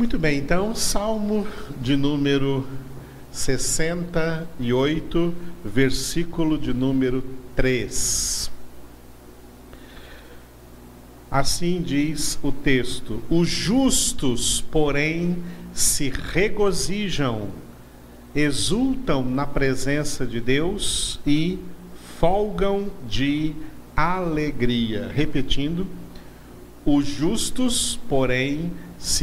Muito bem, então, Salmo de número 68, versículo de número 3. Assim diz o texto: Os justos, porém, se regozijam, exultam na presença de Deus e folgam de alegria. Repetindo, os justos, porém,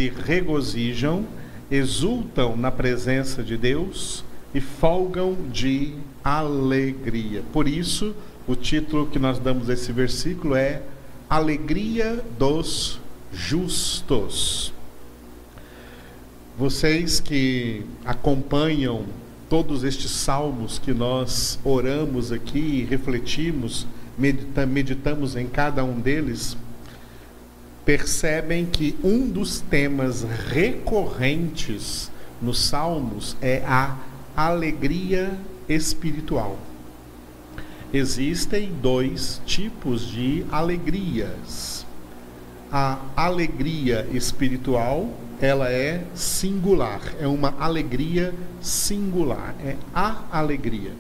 regozijam, exultam na presença de Deus e folgam de alegria. Por isso, o título que nós damos a esse versículo é Alegria dos Justos. Vocês que acompanham todos estes salmos que nós oramos aqui, refletimos, meditamos em cada um deles, percebem que um dos temas recorrentes nos Salmos é a alegria espiritual. Existem dois tipos de alegrias. A alegria espiritual, ela é singular, é uma alegria singular, é a alegria.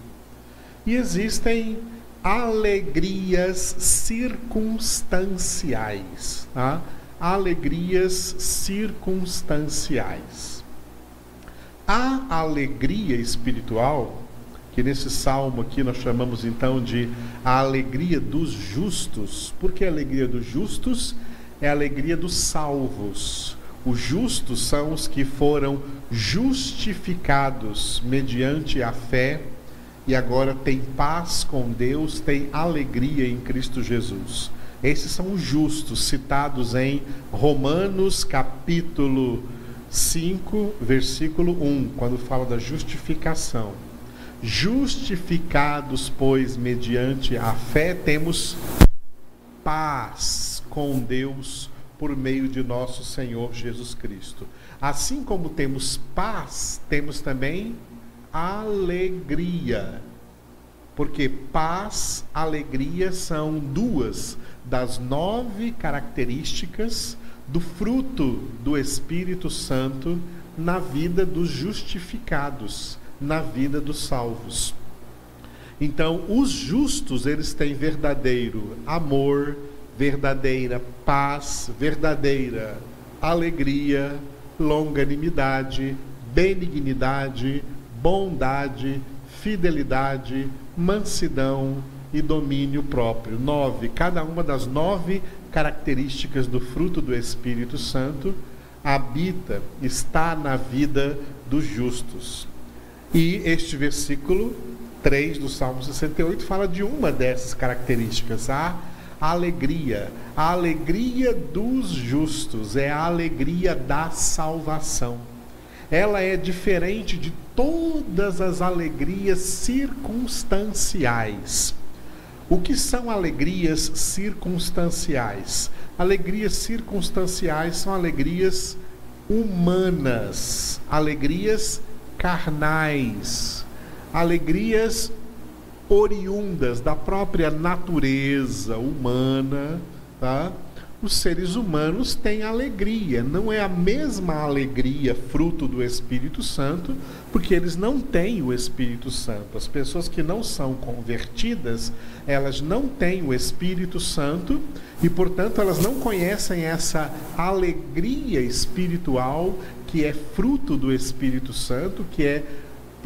E existem alegrias circunstanciais. Tá? Alegrias circunstanciais. A alegria espiritual, que nesse salmo aqui nós chamamos então de a alegria dos justos, porque a alegria dos justos é a alegria dos salvos. Os justos são os que foram justificados mediante a fé e agora tem paz com Deus, tem alegria em Cristo Jesus. Esses são os justos citados em Romanos capítulo 5, versículo 1, quando fala da justificação. Justificados, pois, mediante a fé, temos paz com Deus por meio de nosso Senhor Jesus Cristo. Assim como temos paz, temos também alegria. Porque paz, alegria são duas das nove características do fruto do Espírito Santo na vida dos justificados, na vida dos salvos. Então, os justos, eles têm verdadeiro amor, verdadeira paz, verdadeira alegria, longanimidade, benignidade, bondade, fidelidade, mansidão e domínio próprio. Nove, cada uma das nove características do fruto do Espírito Santo habita, está na vida dos justos. E este versículo 3 do Salmo 68 fala de uma dessas características, a alegria. A alegria dos justos é a alegria da salvação ela é diferente de todas as alegrias circunstanciais. O que são alegrias circunstanciais? Alegrias circunstanciais são alegrias humanas, alegrias carnais, alegrias oriundas da própria natureza humana, tá? Os seres humanos têm alegria. Não é a mesma alegria fruto do Espírito Santo, porque eles não têm o Espírito Santo. As pessoas que não são convertidas, elas não têm o Espírito Santo e, portanto, elas não conhecem essa alegria espiritual que é fruto do Espírito Santo, que é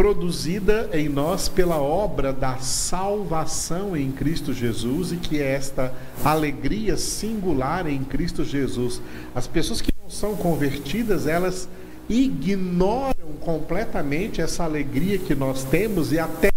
produzida em nós pela obra da salvação em Cristo Jesus e que é esta alegria singular em Cristo Jesus. As pessoas que não são convertidas, elas ignoram completamente essa alegria que nós temos e até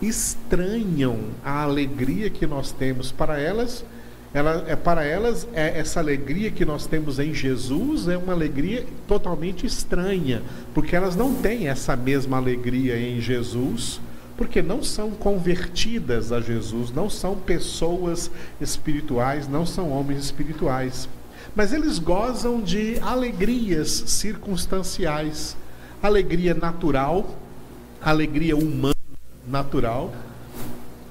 estranham a alegria que nós temos. Para elas, ela, é, para elas, é, essa alegria que nós temos em Jesus é uma alegria totalmente estranha, porque elas não têm essa mesma alegria em Jesus, porque não são convertidas a Jesus, não são pessoas espirituais, não são homens espirituais. Mas eles gozam de alegrias circunstanciais, alegria natural, alegria humana natural.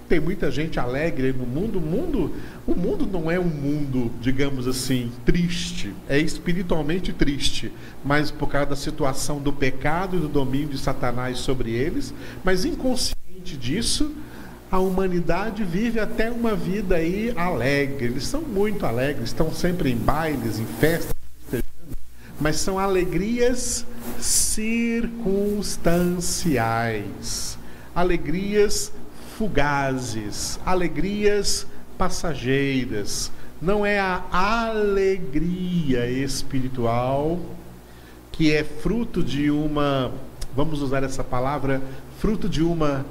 Tem muita gente alegre no mundo, o mundo, o mundo não é um mundo, digamos assim, triste, é espiritualmente triste, mas por causa da situação do pecado e do domínio de Satanás sobre eles, mas inconsciente disso, a humanidade vive até uma vida aí alegre. Eles são muito alegres, estão sempre em bailes, em festas, mas são alegrias circunstanciais, alegrias fugazes, alegrias passageiras. Não é a alegria espiritual que é fruto de uma, vamos usar essa palavra, fruto de uma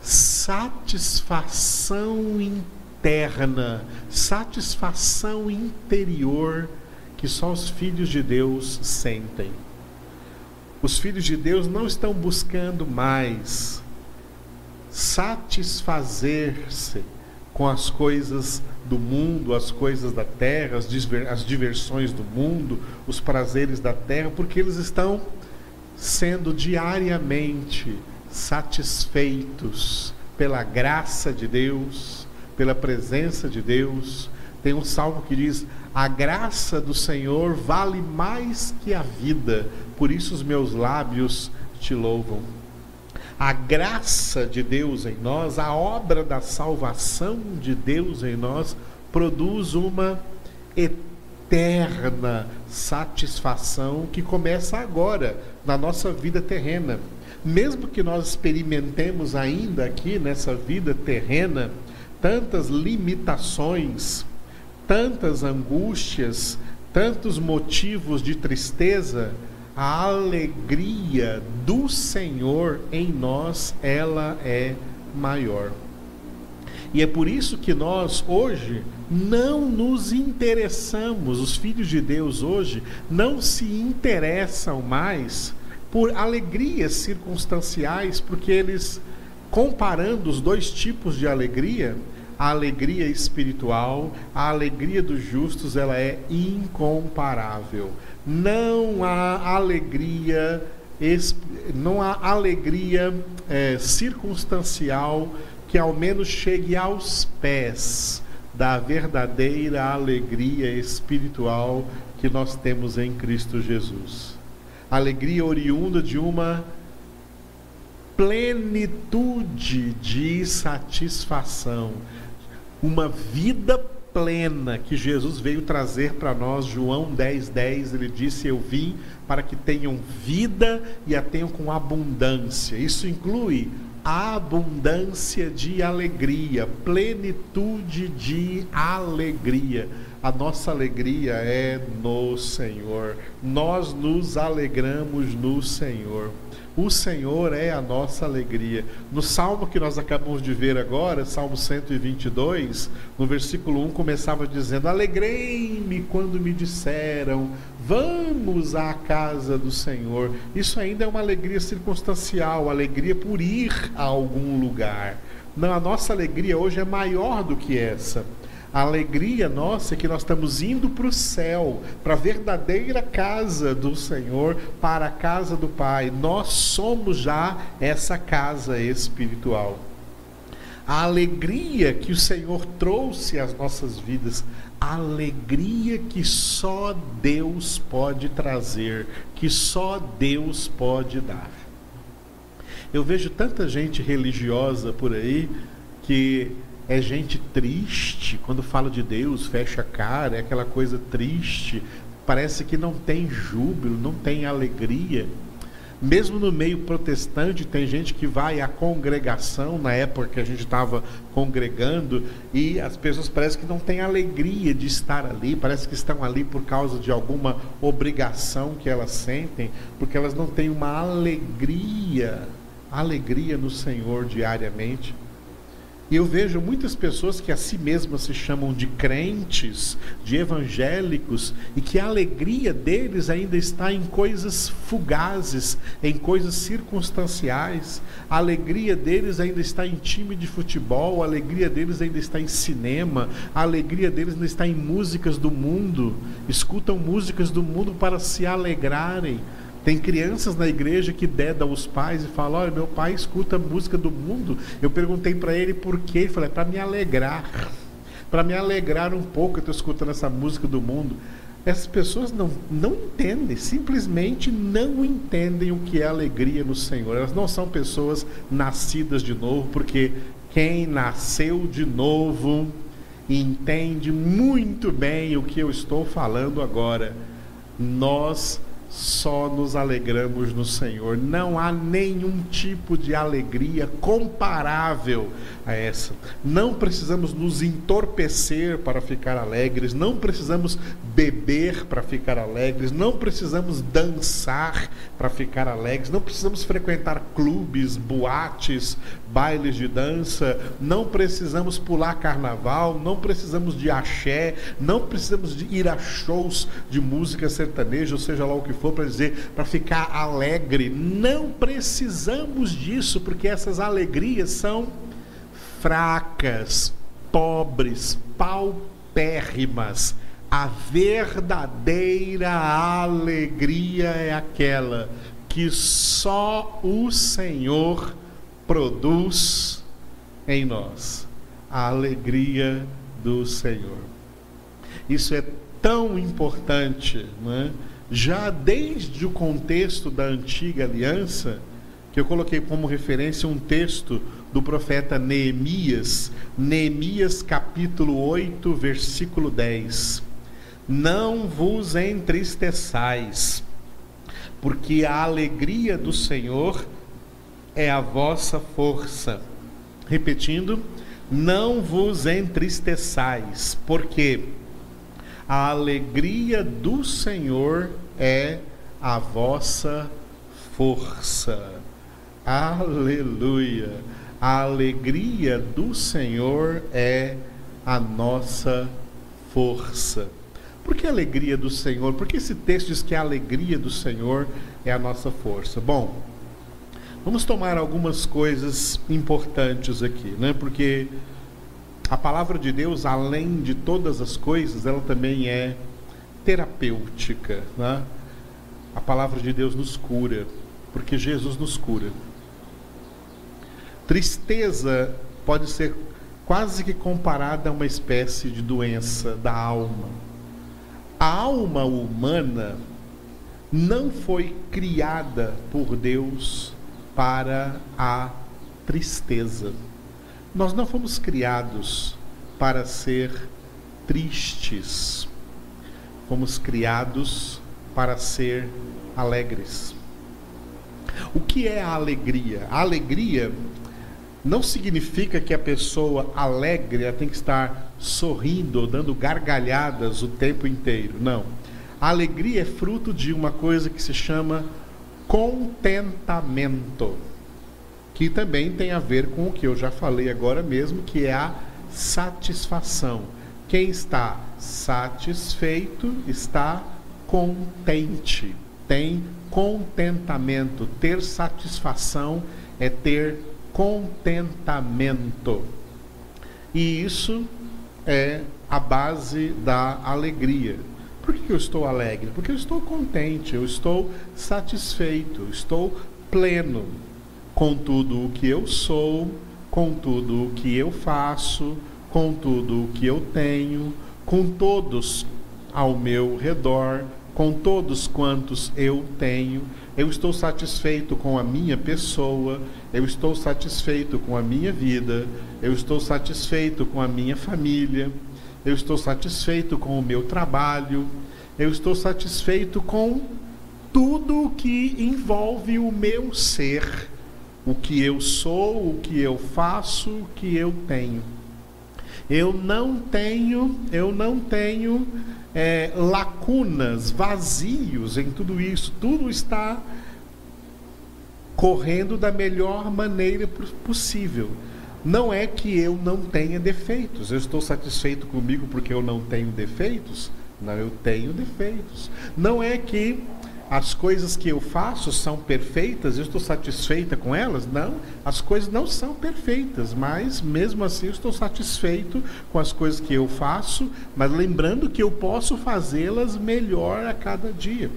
satisfação interna, satisfação interior que só os filhos de Deus sentem. Os filhos de Deus não estão buscando mais satisfazer-se com as coisas do mundo, as coisas da terra, as, diversões do mundo, os prazeres da terra, porque eles estão sendo diariamente satisfeitos pela graça de Deus, pela presença de Deus. Tem um salmo que diz: A graça do Senhor vale mais que a vida, por isso os meus lábios te louvam. A graça de Deus em nós, a obra da salvação de Deus em nós, produz uma eterna satisfação que começa agora, na nossa vida terrena. Mesmo que nós experimentemos ainda aqui nessa vida terrena tantas limitações, tantas angústias, tantos motivos de tristeza, a alegria do Senhor em nós, ela é maior. E é por isso que nós hoje não nos interessamos, os filhos de Deus hoje não se interessam mais por alegrias circunstanciais, porque eles, comparando os dois tipos de alegria, a alegria espiritual, a alegria dos justos, ela é incomparável. Não há alegria, não há alegria é, circunstancial que ao menos chegue aos pés da verdadeira alegria espiritual que nós temos em Cristo Jesus. Alegria oriunda de uma plenitude de satisfação uma vida plena que Jesus veio trazer para nós. João 10, 10, ele disse: Eu vim para que tenham vida e a tenham com abundância. Isso inclui abundância de alegria, plenitude de alegria. A nossa alegria é no Senhor. Nós nos alegramos no Senhor. O Senhor é a nossa alegria. No salmo que nós acabamos de ver agora, Salmo 122, no versículo 1, começava dizendo: Alegrei-me quando me disseram, vamos à casa do Senhor. Isso ainda é uma alegria circunstancial, alegria por ir a algum lugar. Não, a nossa alegria hoje é maior do que essa. A alegria nossa é que nós estamos indo para o céu, para a verdadeira casa do Senhor, para a casa do Pai. Nós somos já essa casa espiritual. A alegria que o Senhor trouxe às nossas vidas, a alegria que só Deus pode trazer, que só Deus pode dar. Eu vejo tanta gente religiosa por aí que é gente triste. Quando fala de Deus, fecha a cara, é aquela coisa triste. Parece que não tem júbilo, não tem alegria. Mesmo no meio protestante, tem gente que vai à congregação, na época que a gente estava congregando, e as pessoas parecem que não têm alegria de estar ali, parece que estão ali por causa de alguma obrigação que elas sentem, porque elas não têm uma alegria, alegria no Senhor diariamente. E eu vejo muitas pessoas que a si mesmas se chamam de crentes, de evangélicos, e que a alegria deles ainda está em coisas fugazes, em coisas circunstanciais. A alegria deles ainda está em time de futebol, a alegria deles ainda está em cinema, a alegria deles ainda está em músicas do mundo. Escutam músicas do mundo para se alegrarem Tem crianças na igreja que dedam os pais e falam: Olha, meu pai escuta a música do mundo. Eu perguntei para ele por quê. Ele falou: É para me alegrar. Para me alegrar um pouco, eu estou escutando essa música do mundo. Essas pessoas não, não entendem, simplesmente não entendem o que é alegria no Senhor. Elas não são pessoas nascidas de novo, porque quem nasceu de novo entende muito bem o que eu estou falando agora. Nós só nos alegramos no Senhor. Não há nenhum tipo de alegria comparável a essa. Não precisamos nos entorpecer para ficar alegres, não precisamos beber para ficar alegres, não precisamos dançar para ficar alegres, não precisamos frequentar clubes, boates, bailes de dança, não precisamos pular carnaval, não precisamos de axé, não precisamos de ir a shows de música sertaneja, ou seja lá o que for para dizer, para ficar alegre. Não precisamos disso, porque essas alegrias são fracas, pobres, paupérrimas. A verdadeira alegria é aquela que só o Senhor produz em nós. A alegria do Senhor. Isso é tão importante, né? já desde o contexto da antiga aliança, que eu coloquei como referência um texto do profeta Neemias, Neemias capítulo 8, versículo 10. Não vos entristeçais, porque a alegria do Senhor é a vossa força. Repetindo, não vos entristeçais, porque a alegria do Senhor é a vossa força. Aleluia. A alegria do Senhor é a nossa força. Por que a alegria do Senhor? Porque esse texto diz que a alegria do Senhor é a nossa força. Bom, vamos tomar algumas coisas importantes aqui, né? Porque a palavra de Deus, além de todas as coisas, ela também é terapêutica. Né? A palavra de Deus nos cura, porque Jesus nos cura. Tristeza pode ser quase que comparada a uma espécie de doença da alma. A alma humana não foi criada por Deus para a tristeza. Nós não fomos criados para ser tristes. Fomos criados para ser alegres. O que é a alegria? A alegria não significa que a pessoa alegre tem que estar sorrindo dando gargalhadas o tempo inteiro. Não. A alegria é fruto de uma coisa que se chama contentamento que também tem a ver com o que eu já falei agora mesmo, que é a satisfação. Quem está satisfeito está contente, tem contentamento. Ter satisfação é ter contentamento. E isso é a base da alegria. Por que eu estou alegre? Porque eu estou contente, eu estou satisfeito, estou pleno com tudo o que eu sou, com tudo o que eu faço, com tudo o que eu tenho, com todos ao meu redor, com todos quantos eu tenho. Eu estou satisfeito com a minha pessoa, eu estou satisfeito com a minha vida, eu estou satisfeito com a minha família, eu estou satisfeito com o meu trabalho, eu estou satisfeito com tudo o que envolve o meu ser o que eu sou, o que eu faço, o que eu tenho. Eu não tenho, eu não tenho é, lacunas, vazios em tudo isso. Tudo está correndo da melhor maneira possível. Não é que eu não tenha defeitos. Eu estou satisfeito comigo porque eu não tenho defeitos. Não, eu tenho defeitos. Não é que as coisas que eu faço são perfeitas, eu estou satisfeita com elas? Não, as coisas não são perfeitas, mas mesmo assim eu estou satisfeito com as coisas que eu faço, mas lembrando que eu posso fazê-las melhor a cada dia.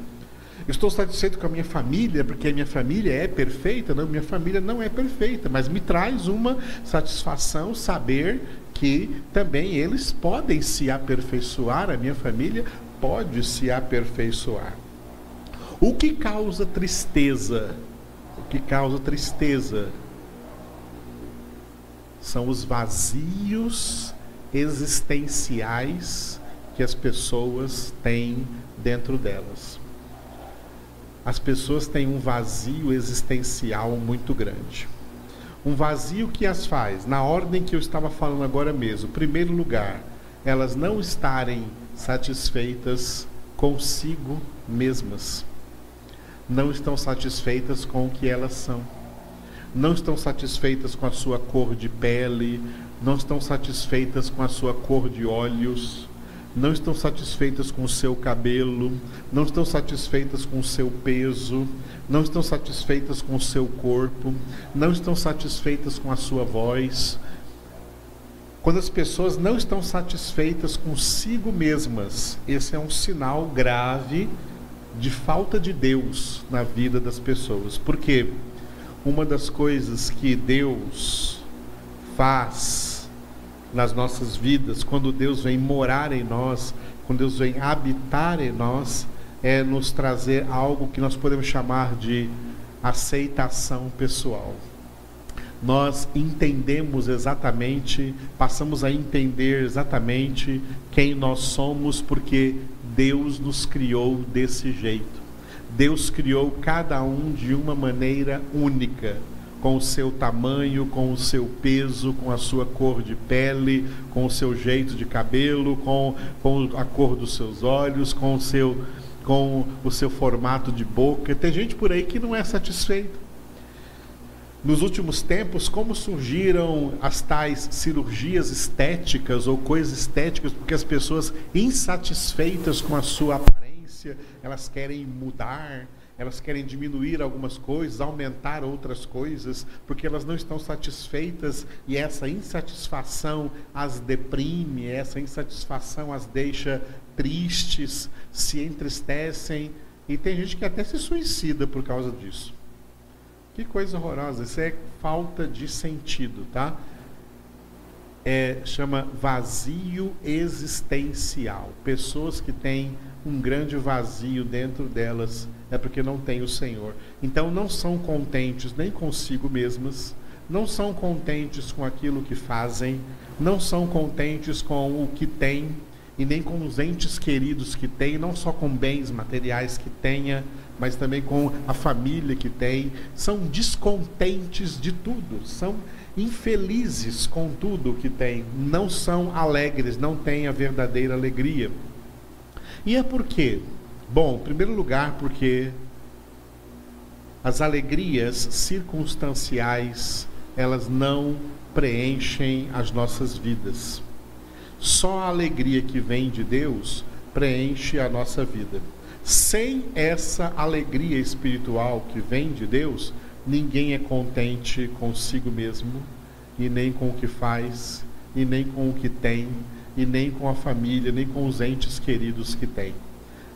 Estou satisfeito com a minha família, porque a minha família é perfeita? Não, minha família não é perfeita, mas me traz uma satisfação saber que também eles podem se aperfeiçoar, a minha família pode se aperfeiçoar. O que causa tristeza? O que causa tristeza são os vazios existenciais que as pessoas têm dentro delas. As pessoas têm um vazio existencial muito grande. Um vazio que as faz, na ordem que eu estava falando agora mesmo. Primeiro lugar, elas não estarem satisfeitas consigo mesmas. Não estão satisfeitas com o que elas são. Não estão satisfeitas com a sua cor de pele, não estão satisfeitas com a sua cor de olhos, não estão satisfeitas com o seu cabelo, não estão satisfeitas com o seu peso, não estão satisfeitas com o seu corpo, não estão satisfeitas com a sua voz. Quando as pessoas não estão satisfeitas consigo mesmas, esse é um sinal grave de falta de Deus na vida das pessoas. Porque uma das coisas que Deus faz nas nossas vidas, quando Deus vem morar em nós, quando Deus vem habitar em nós, é nos trazer algo que nós podemos chamar de aceitação pessoal. Nós entendemos exatamente, passamos a entender exatamente quem nós somos, porque Deus nos criou desse jeito. Deus criou cada um de uma maneira única com o seu tamanho, com o seu peso, com a sua cor de pele, com o seu jeito de cabelo, com, com a cor dos seus olhos, com o seu, com o seu formato de boca. Tem gente por aí que não é satisfeito. Nos últimos tempos, como surgiram as tais cirurgias estéticas ou coisas estéticas, porque as pessoas insatisfeitas com a sua aparência, elas querem mudar, elas querem diminuir algumas coisas, aumentar outras coisas, porque elas não estão satisfeitas e essa insatisfação as deprime, essa insatisfação as deixa tristes, se entristecem e tem gente que até se suicida por causa disso. Que coisa horrorosa, isso é falta de sentido, tá? É, chama vazio existencial. Pessoas que têm um grande vazio dentro delas é porque não tem o Senhor. Então não são contentes nem consigo mesmas, não são contentes com aquilo que fazem, não são contentes com o que têm e nem com os entes queridos que têm, não só com bens materiais que tenha, mas também com a família que tem, são descontentes de tudo, são infelizes com tudo que têm, não são alegres, não têm a verdadeira alegria. E é por quê? Bom, em primeiro lugar, porque as alegrias circunstanciais, elas não preenchem as nossas vidas. Só a alegria que vem de Deus preenche a nossa vida. Sem essa alegria espiritual que vem de Deus, ninguém é contente consigo mesmo, e nem com o que faz, e nem com o que tem, e nem com a família, nem com os entes queridos que tem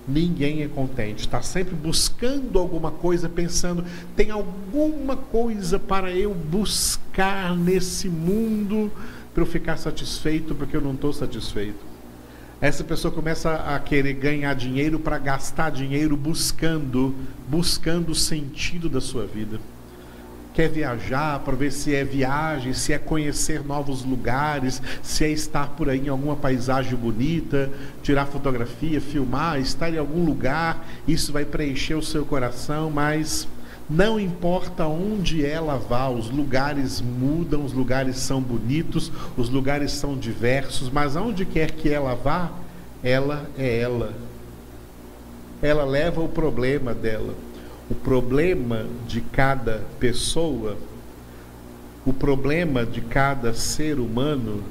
ninguém é contente. Está sempre buscando alguma coisa, pensando: tem alguma coisa para eu buscar nesse mundo para eu ficar satisfeito, porque eu não estou satisfeito. Essa pessoa começa a querer ganhar dinheiro para gastar dinheiro buscando, buscando o sentido da sua vida. Quer viajar para ver se é viagem, se é conhecer novos lugares, se é estar por aí em alguma paisagem bonita, tirar fotografia, filmar, estar em algum lugar, isso vai preencher o seu coração, mas não importa onde ela vá, os lugares mudam, os lugares são bonitos, os lugares são diversos, mas aonde quer que ela vá, ela é ela. Ela leva o problema dela o problema de cada pessoa, o problema de cada ser humano,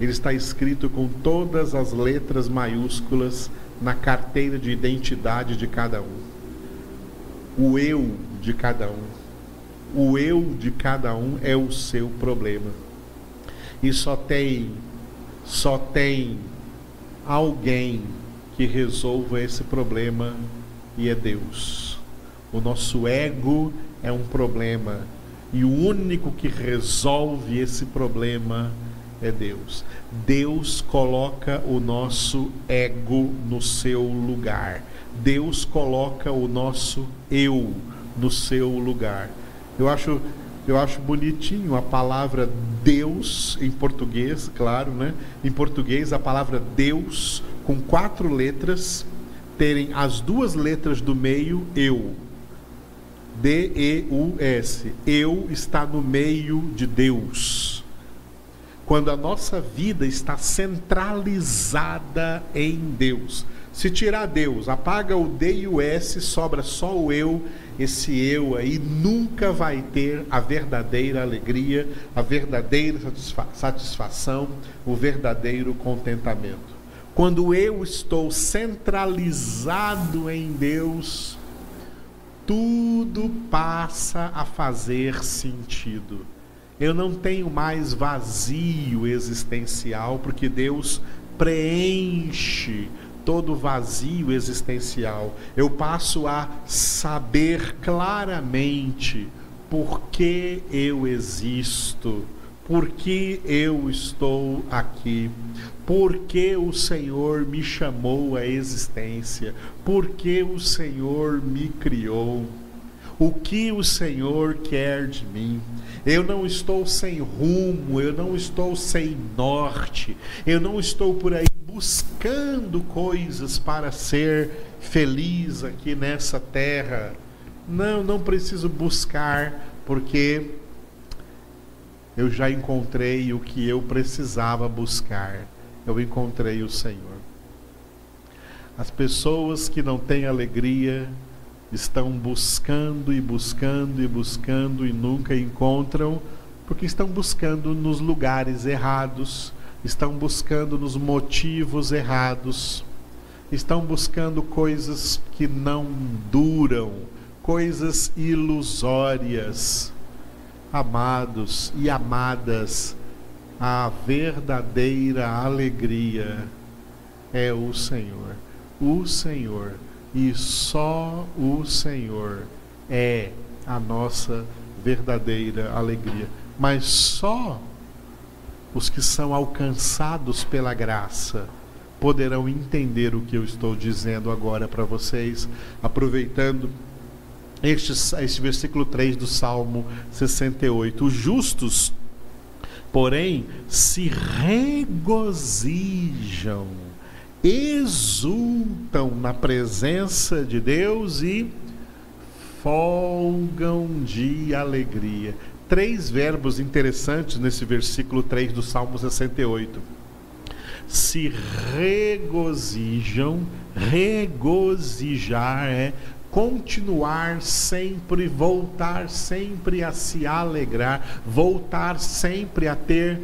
ele está escrito com todas as letras maiúsculas na carteira de identidade de cada um. O eu de cada um. O eu de cada um é o seu problema. E só tem só tem alguém que resolva esse problema e é Deus. O nosso ego é um problema e o único que resolve esse problema é Deus. Deus coloca o nosso ego no seu lugar. Deus coloca o nosso eu no seu lugar. Eu acho eu acho bonitinho a palavra Deus em português, claro, né? Em português a palavra Deus com quatro letras terem as duas letras do meio eu. D E U S. Eu está no meio de Deus. Quando a nossa vida está centralizada em Deus. Se tirar Deus, apaga o D e o S, sobra só o eu esse eu aí nunca vai ter a verdadeira alegria, a verdadeira satisfa satisfação, o verdadeiro contentamento. Quando eu estou centralizado em Deus, tudo passa a fazer sentido. Eu não tenho mais vazio existencial, porque Deus preenche todo vazio existencial. Eu passo a saber claramente por que eu existo, por que eu estou aqui, por que o Senhor me chamou à existência, por que o Senhor me criou. O que o Senhor quer de mim? Eu não estou sem rumo, eu não estou sem norte, eu não estou por aí buscando coisas para ser feliz aqui nessa terra. Não, não preciso buscar, porque eu já encontrei o que eu precisava buscar. Eu encontrei o Senhor. As pessoas que não têm alegria estão buscando e buscando e buscando e nunca encontram, porque estão buscando nos lugares errados estão buscando nos motivos errados, estão buscando coisas que não duram, coisas ilusórias. Amados e amadas, a verdadeira alegria é o Senhor. O Senhor e só o Senhor é a nossa verdadeira alegria. Mas só os que são alcançados pela graça poderão entender o que eu estou dizendo agora para vocês, aproveitando este, este versículo 3 do Salmo 68. Os justos, porém, se regozijam, exultam na presença de Deus e folgam de alegria três verbos interessantes nesse versículo 3 do Salmo 68. Se regozijam, regozijar é continuar sempre, voltar sempre a se alegrar, voltar sempre a ter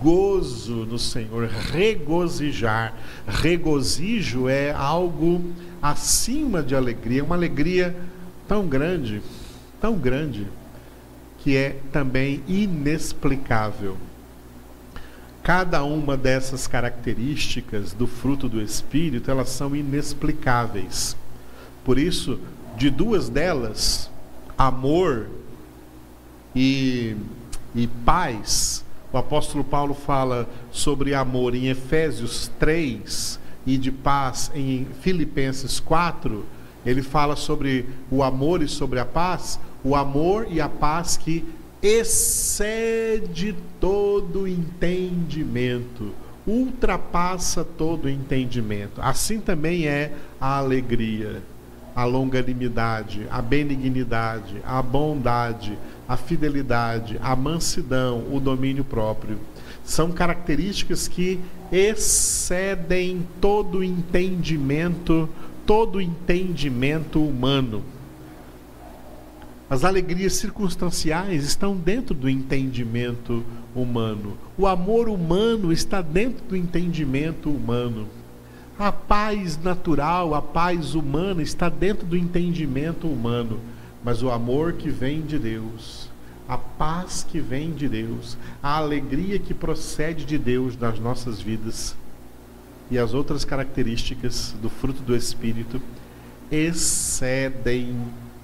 gozo no Senhor, regozijar. Regozijo é algo acima de alegria, uma alegria tão grande, tão grande que é também inexplicável. Cada uma dessas características do fruto do Espírito, elas são inexplicáveis. Por isso, de duas delas, amor e, e paz, o apóstolo Paulo fala sobre amor em Efésios 3 e de paz em Filipenses 4. Ele fala sobre o amor e sobre a paz o amor e a paz que excede todo entendimento, ultrapassa todo entendimento. Assim também é a alegria, a longanimidade, a benignidade, a bondade, a fidelidade, a mansidão, o domínio próprio. São características que excedem todo entendimento, todo entendimento humano. As alegrias circunstanciais estão dentro do entendimento humano. O amor humano está dentro do entendimento humano. A paz natural, a paz humana está dentro do entendimento humano. Mas o amor que vem de Deus, a paz que vem de Deus, a alegria que procede de Deus nas nossas vidas e as outras características do fruto do Espírito excedem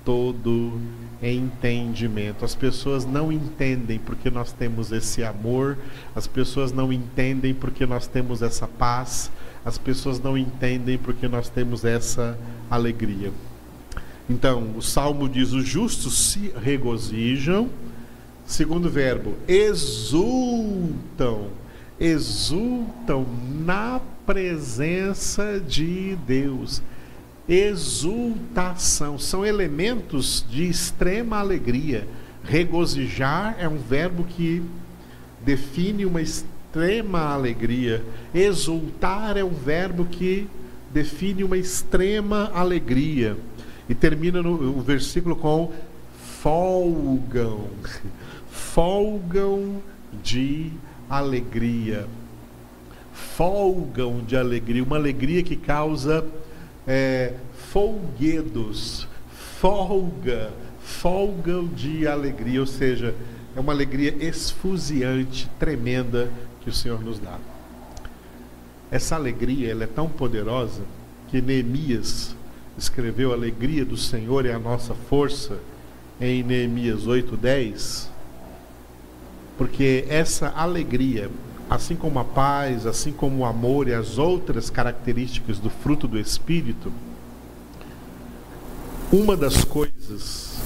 todo entendimento. As pessoas não entendem porque nós temos esse amor, as pessoas não entendem porque nós temos essa paz, as pessoas não entendem porque nós temos essa alegria. Então, o salmo diz: os justos se regozijam. Segundo verbo, exultam. Exultam na presença de Deus. Exultação são elementos de extrema alegria. Regozijar é um verbo que define uma extrema alegria. Exultar é um verbo que define uma extrema alegria. E termina no, o versículo com folgam. Folgam de alegria. Folgam de alegria. Uma alegria que causa é, folguedos. Folga. Folgam de alegria. Ou seja, é uma alegria esfuziante, tremenda que o Senhor nos dá. Essa alegria ela é tão poderosa que Neemias escreveu Alegria do Senhor é a nossa força em Neemias 8:10, porque essa alegria, assim como a paz, assim como o amor e as outras características do fruto do espírito, uma das coisas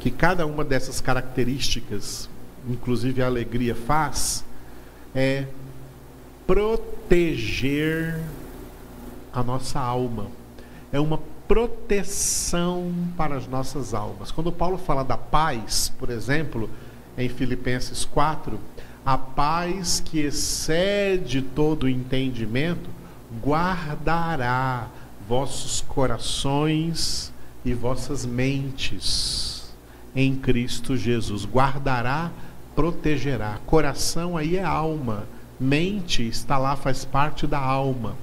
que cada uma dessas características, inclusive a alegria faz, é proteger a nossa alma é uma proteção para as nossas almas. Quando Paulo fala da paz, por exemplo, em Filipenses 4, a paz que excede todo o entendimento guardará vossos corações e vossas mentes em Cristo Jesus. Guardará, protegerá. Coração aí é alma, mente está lá, faz parte da alma.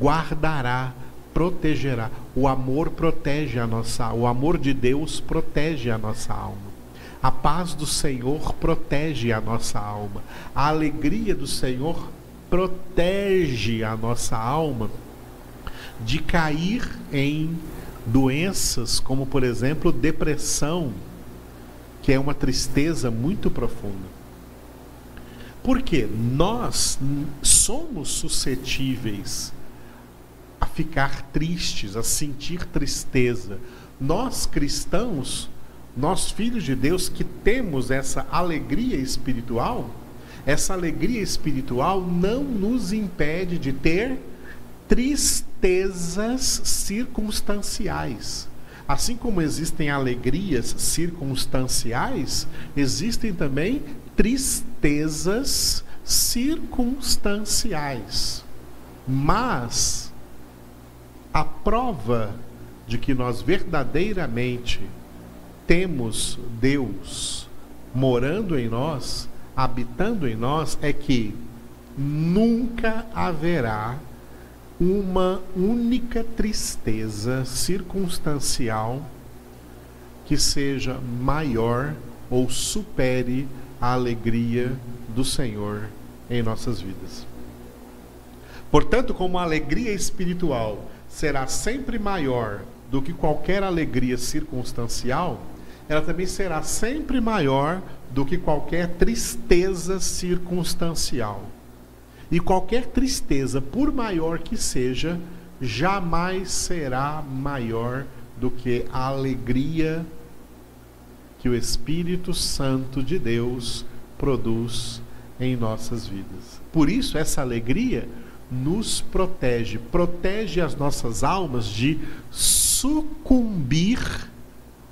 Guardará protegerá. O amor protege a nossa, o amor de Deus protege a nossa alma. A paz do Senhor protege a nossa alma. A alegria do Senhor protege a nossa alma de cair em doenças como, por exemplo, depressão, que é uma tristeza muito profunda. Porque nós somos suscetíveis ficar tristes, a sentir tristeza. Nós cristãos, nós filhos de Deus que temos essa alegria espiritual, essa alegria espiritual não nos impede de ter tristezas circunstanciais. Assim como existem alegrias circunstanciais, existem também tristezas circunstanciais. Mas a prova de que nós verdadeiramente temos Deus morando em nós, habitando em nós, é que nunca haverá uma única tristeza circunstancial que seja maior ou supere a alegria do Senhor em nossas vidas. Portanto, como a alegria espiritual será sempre maior do que qualquer alegria circunstancial, ela também será sempre maior do que qualquer tristeza circunstancial. E qualquer tristeza, por maior que seja, jamais será maior do que a alegria que o Espírito Santo de Deus produz em nossas vidas. Por isso, essa alegria nos protege, protege as nossas almas de sucumbir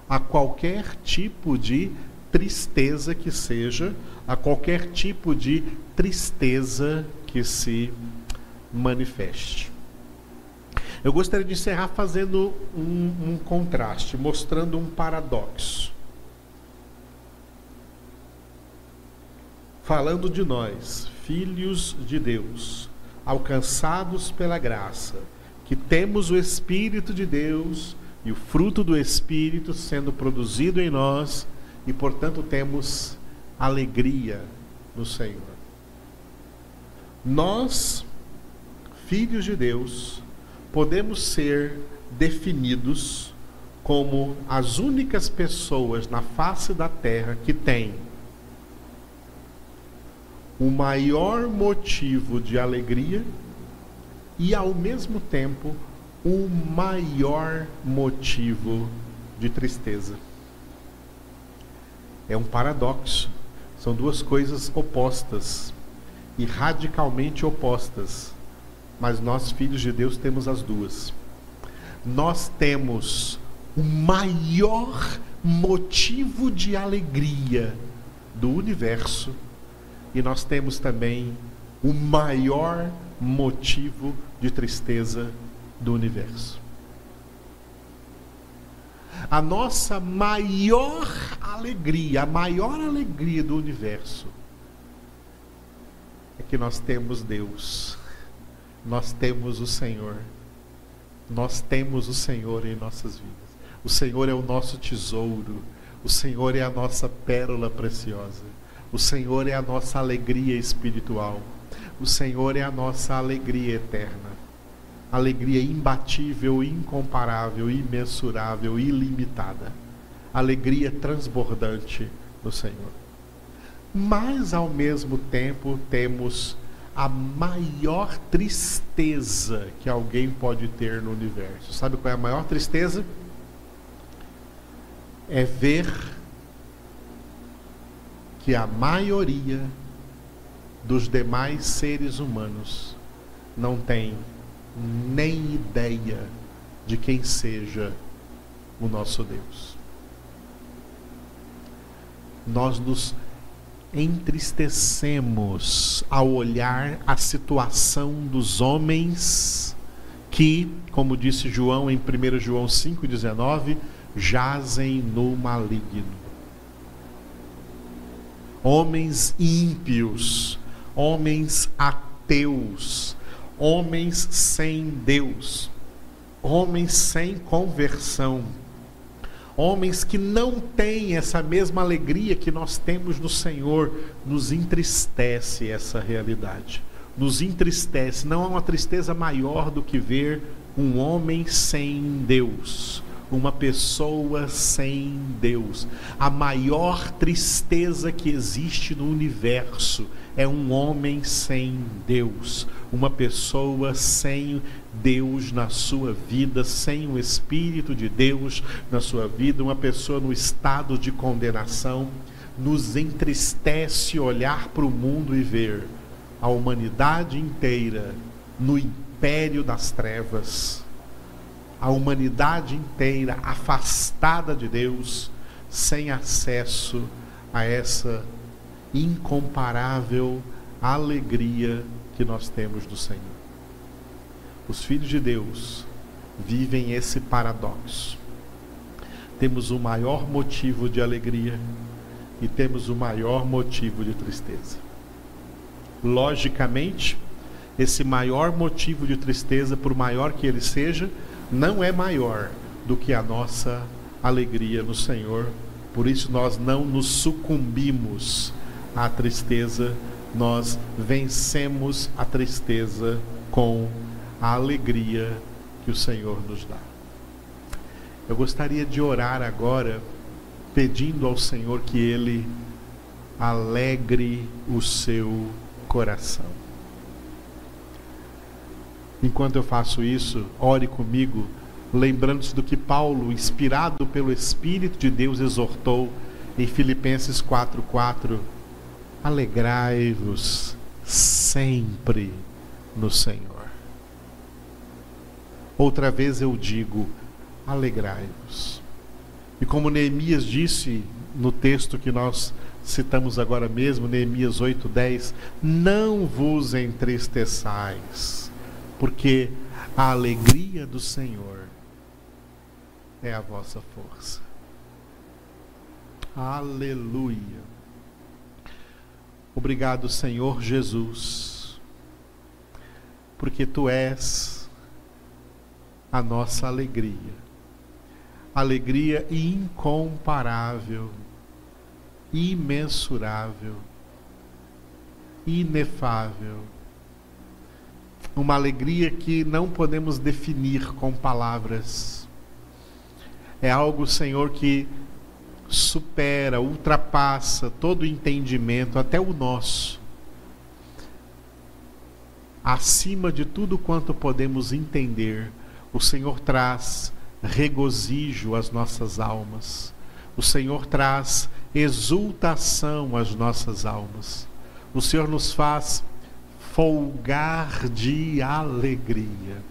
a qualquer tipo de tristeza que seja, a qualquer tipo de tristeza que se manifeste. Eu gostaria de encerrar fazendo um, um contraste, mostrando um paradoxo. Falando de nós, filhos de Deus, alcançados pela graça, que temos o Espírito de Deus e o fruto do Espírito sendo produzido em nós e, portanto, temos alegria no Senhor. Nós, filhos de Deus, podemos ser definidos como as únicas pessoas na face da terra que têm o maior motivo de alegria e, ao mesmo tempo, o maior motivo de tristeza. É um paradoxo. São duas coisas opostas e radicalmente opostas. Mas nós, filhos de Deus, temos as duas. Nós temos o maior motivo de alegria do universo e nós temos também o maior motivo de tristeza do universo. A nossa maior alegria, a maior alegria do universo é que nós temos Deus, nós temos o Senhor, nós temos o Senhor em nossas vidas. O Senhor é o nosso tesouro, o Senhor é a nossa pérola preciosa, o Senhor é a nossa alegria espiritual, o Senhor é a nossa alegria eterna alegria imbatível, incomparável, imensurável, ilimitada. Alegria transbordante no Senhor. Mas, ao mesmo tempo, temos a maior tristeza que alguém pode ter no universo. Sabe qual é a maior tristeza? É ver que a maioria dos demais seres humanos não tem nem ideia de quem seja o nosso Deus. Nós nos entristecemos ao olhar a situação dos homens que, como disse João em 1 João 5,19, jazem no maligno. Homens ímpios, homens ateus, homens sem Deus, homens sem conversão, homens que não têm essa mesma alegria que nós temos no Senhor, nos entristece essa realidade. Nos entristece, não há uma tristeza maior do que ver um homem sem Deus, uma pessoa sem Deus. A maior tristeza que existe no universo é um homem sem Deus, uma pessoa sem Deus na sua vida, sem o Espírito de Deus na sua vida, uma pessoa no estado de condenação, nos entristece olhar para o mundo e ver a humanidade inteira no império das trevas, a humanidade inteira afastada de Deus, sem acesso a essa incomparável alegria que nós temos do Senhor. Os filhos de Deus vivem esse paradoxo. Temos o maior motivo de alegria e temos o maior motivo de tristeza. Logicamente, esse maior motivo de tristeza, por maior que ele seja, não é maior do que a nossa alegria no Senhor. Por isso nós não nos sucumbimos à tristeza nós vencemos a tristeza com a alegria que o Senhor nos dá. Eu gostaria de orar agora, pedindo ao Senhor que Ele alegre o seu coração. Enquanto eu faço isso, ore comigo, lembrando-se do que Paulo, inspirado pelo Espírito de Deus, exortou em Filipenses 4,4 alegrai-vos sempre no Senhor. Outra vez eu digo, alegrai-vos. E como Neemias disse no texto que nós citamos agora mesmo, Neemias 8:10, não vos entristeçais, porque a alegria do Senhor é a vossa força. Aleluia. Obrigado, Senhor Jesus, porque tu és a nossa alegria, alegria incomparável, imensurável, inefável, uma alegria que não podemos definir com palavras. É algo, Senhor, que supera, ultrapassa todo entendimento, até o nosso. Acima de tudo quanto podemos entender, o Senhor traz regozijo às nossas almas. O Senhor traz exultação às nossas almas. O Senhor nos faz folgar de alegria.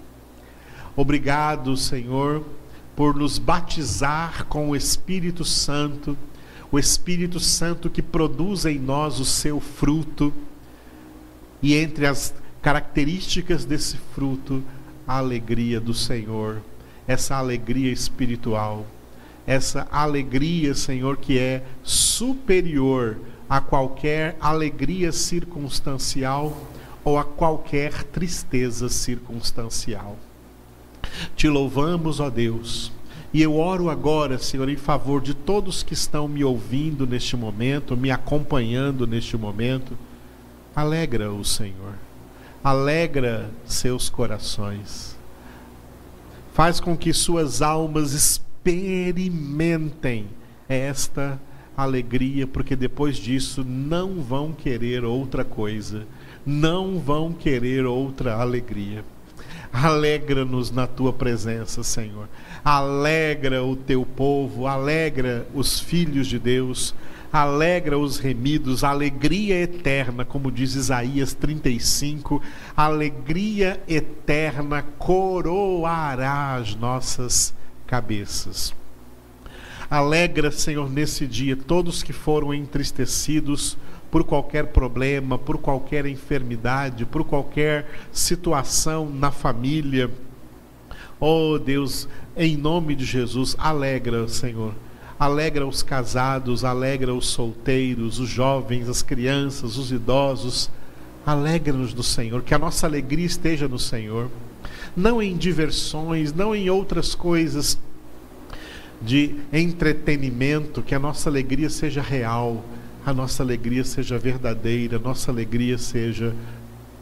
Obrigado, Senhor, por nos batizar com o Espírito Santo, o Espírito Santo que produz em nós o seu fruto. E entre as características desse fruto, a alegria do Senhor, essa alegria espiritual, essa alegria, Senhor, que é superior a qualquer alegria circunstancial ou a qualquer tristeza circunstancial. Te louvamos, ó Deus. E eu oro agora, Senhor, em favor de todos que estão me ouvindo neste momento, me acompanhando neste momento. Alegra o Senhor. Alegra seus corações. Faz com que suas almas experimentem esta alegria, porque depois disso não vão querer outra coisa, não vão querer outra alegria. Alegra-nos na tua presença, Senhor. Alegra o teu povo, alegra os filhos de Deus, alegra os remidos, alegria eterna, como diz Isaías 35, alegria eterna coroará as nossas cabeças. Alegra, Senhor, nesse dia todos que foram entristecidos por qualquer problema, por qualquer enfermidade, por qualquer situação na família. Oh Deus, em nome de Jesus, alegra, Senhor. Alegra os casados, alegra os solteiros, os jovens, as crianças, os idosos. Alegra-nos do Senhor, que a nossa alegria esteja no Senhor. Não em diversões, não em outras coisas de entretenimento, que a nossa alegria seja real, a nossa alegria seja verdadeira, a nossa alegria seja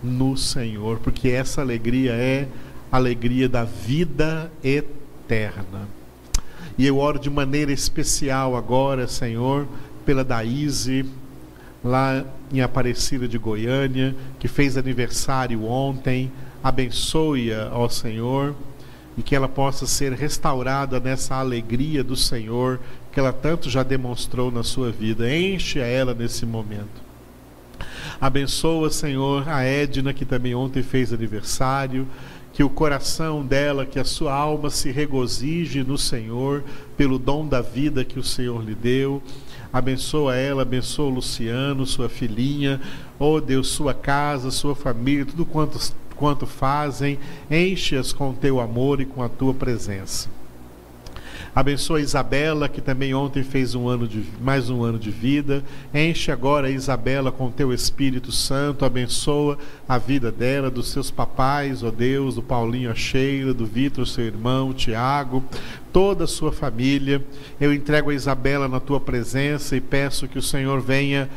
no Senhor, porque essa alegria é a alegria da vida eterna. E eu oro de maneira especial agora, Senhor, pela Daíse, lá em Aparecida de Goiânia, que fez aniversário ontem. Abençoe-a, ó Senhor, e que ela possa ser restaurada nessa alegria do Senhor que ela tanto já demonstrou na sua vida. Enche ela nesse momento. Abençoa, Senhor, a Edna, que também ontem fez aniversário. Que o coração dela, que a sua alma se regozije no Senhor pelo dom da vida que o Senhor lhe deu. Abençoa ela, abençoa o Luciano, sua filhinha, oh Deus, sua casa, sua família, tudo quanto, quanto fazem, enche-as com o teu amor e com a tua presença. Abençoa a Isabela, que também ontem fez um ano de, mais um ano de vida. Enche agora a Isabela com teu Espírito Santo. Abençoa a vida dela, dos seus papais, ó oh Deus, do Paulinho, a Sheila, do Vitor, seu irmão, Tiago, toda a sua família. Eu entrego a Isabela na tua presença e peço que o Senhor venha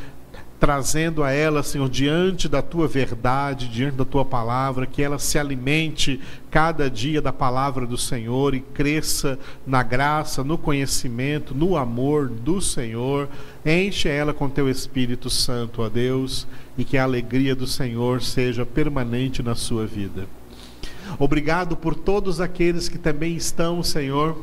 trazendo a ela, Senhor, diante da tua verdade, diante da tua palavra, que ela se alimente cada dia da palavra do Senhor e cresça na graça, no conhecimento, no amor do Senhor. Enche ela com teu Espírito Santo, ó Deus, e que a alegria do Senhor seja permanente na sua vida. Obrigado por todos aqueles que também estão, Senhor,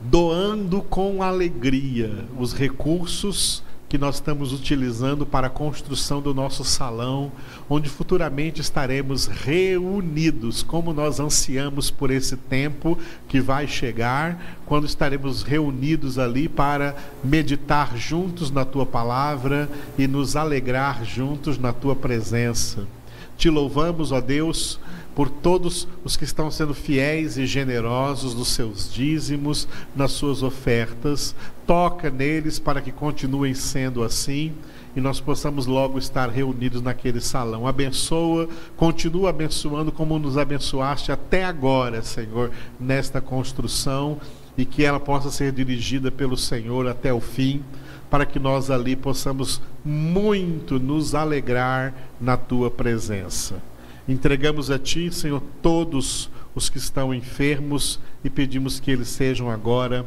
doando com alegria os recursos que nós estamos utilizando para a construção do nosso salão, onde futuramente estaremos reunidos, como nós ansiamos por esse tempo que vai chegar, quando estaremos reunidos ali para meditar juntos na tua palavra e nos alegrar juntos na tua presença. Te louvamos, ó Deus, por todos os que estão sendo fiéis e generosos nos seus dízimos, nas suas ofertas. Toca neles para que continuem sendo assim e nós possamos logo estar reunidos naquele salão. Abençoa, continua abençoando como nos abençoaste até agora, Senhor, nesta construção e que ela possa ser dirigida pelo Senhor até o fim, para que nós ali possamos muito nos alegrar na tua presença. Entregamos a Ti, Senhor, todos os que estão enfermos e pedimos que eles sejam agora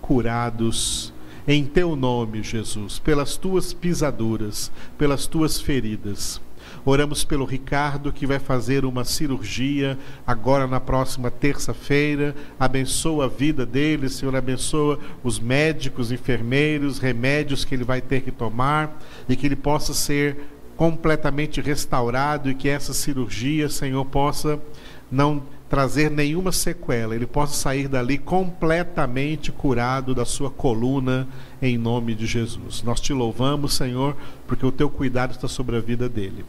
curados. Em Teu nome, Jesus, pelas Tuas pisaduras, pelas Tuas feridas. Oramos pelo Ricardo, que vai fazer uma cirurgia agora na próxima terça-feira. Abençoa a vida dele, Senhor. Abençoa os médicos, enfermeiros, remédios que ele vai ter que tomar e que ele possa ser completamente restaurado e que essa cirurgia, Senhor, possa não trazer nenhuma sequela, ele possa sair dali completamente curado da sua coluna, em nome de Jesus. Nós te louvamos, Senhor, porque o teu cuidado está sobre a vida dele.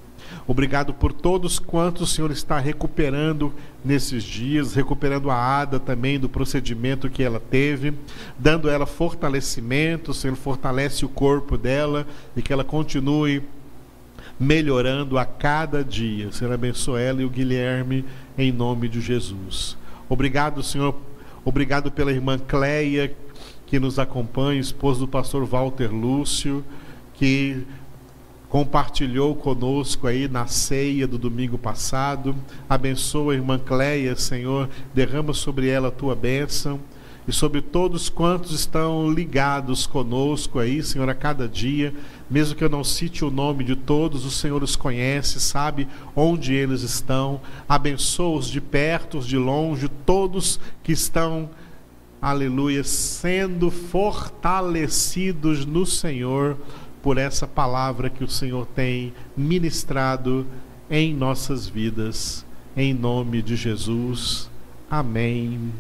Obrigado por todos quantos o Senhor está recuperando nesses dias, recuperando a Ada também do procedimento que ela teve, dando ela fortalecimento, o Senhor fortalece o corpo dela e que ela continue melhorando a cada dia. Senhor, abençoe ela e o Guilherme em nome de Jesus. Obrigado, Senhor. Obrigado pela irmã Cleia que nos acompanha, esposa do pastor Walter Lúcio, que compartilhou conosco aí na ceia do domingo passado. Abençoa a irmã Cleia, Senhor, derrama sobre ela a tua bênção e sobre todos quantos estão ligados conosco aí, Senhor, a cada dia. Mesmo que eu não cite o nome de todos, o Senhor os conhece, sabe onde eles estão. Abençoa-os de perto, os de longe, todos que estão, aleluia, sendo fortalecidos no Senhor por essa palavra que o Senhor tem ministrado em nossas vidas. Em nome de Jesus. Amém.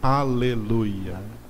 Aleluia.